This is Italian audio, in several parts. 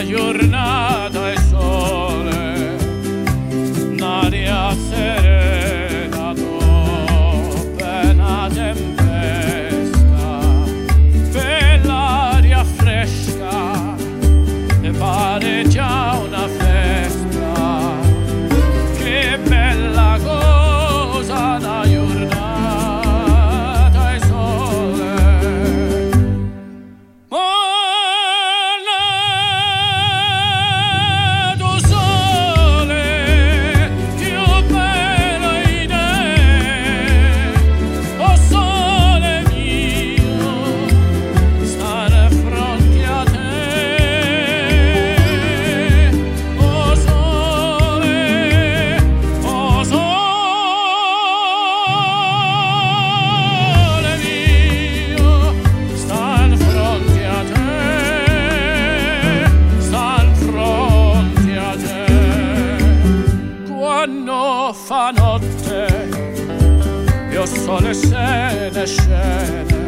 mayor fa notte Io il sole se ne scende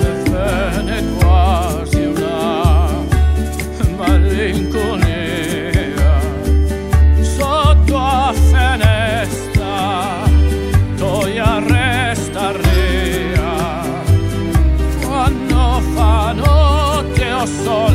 e venne quasi una malinconia. Sotto la finestra toia resta rea quando fa notte o sole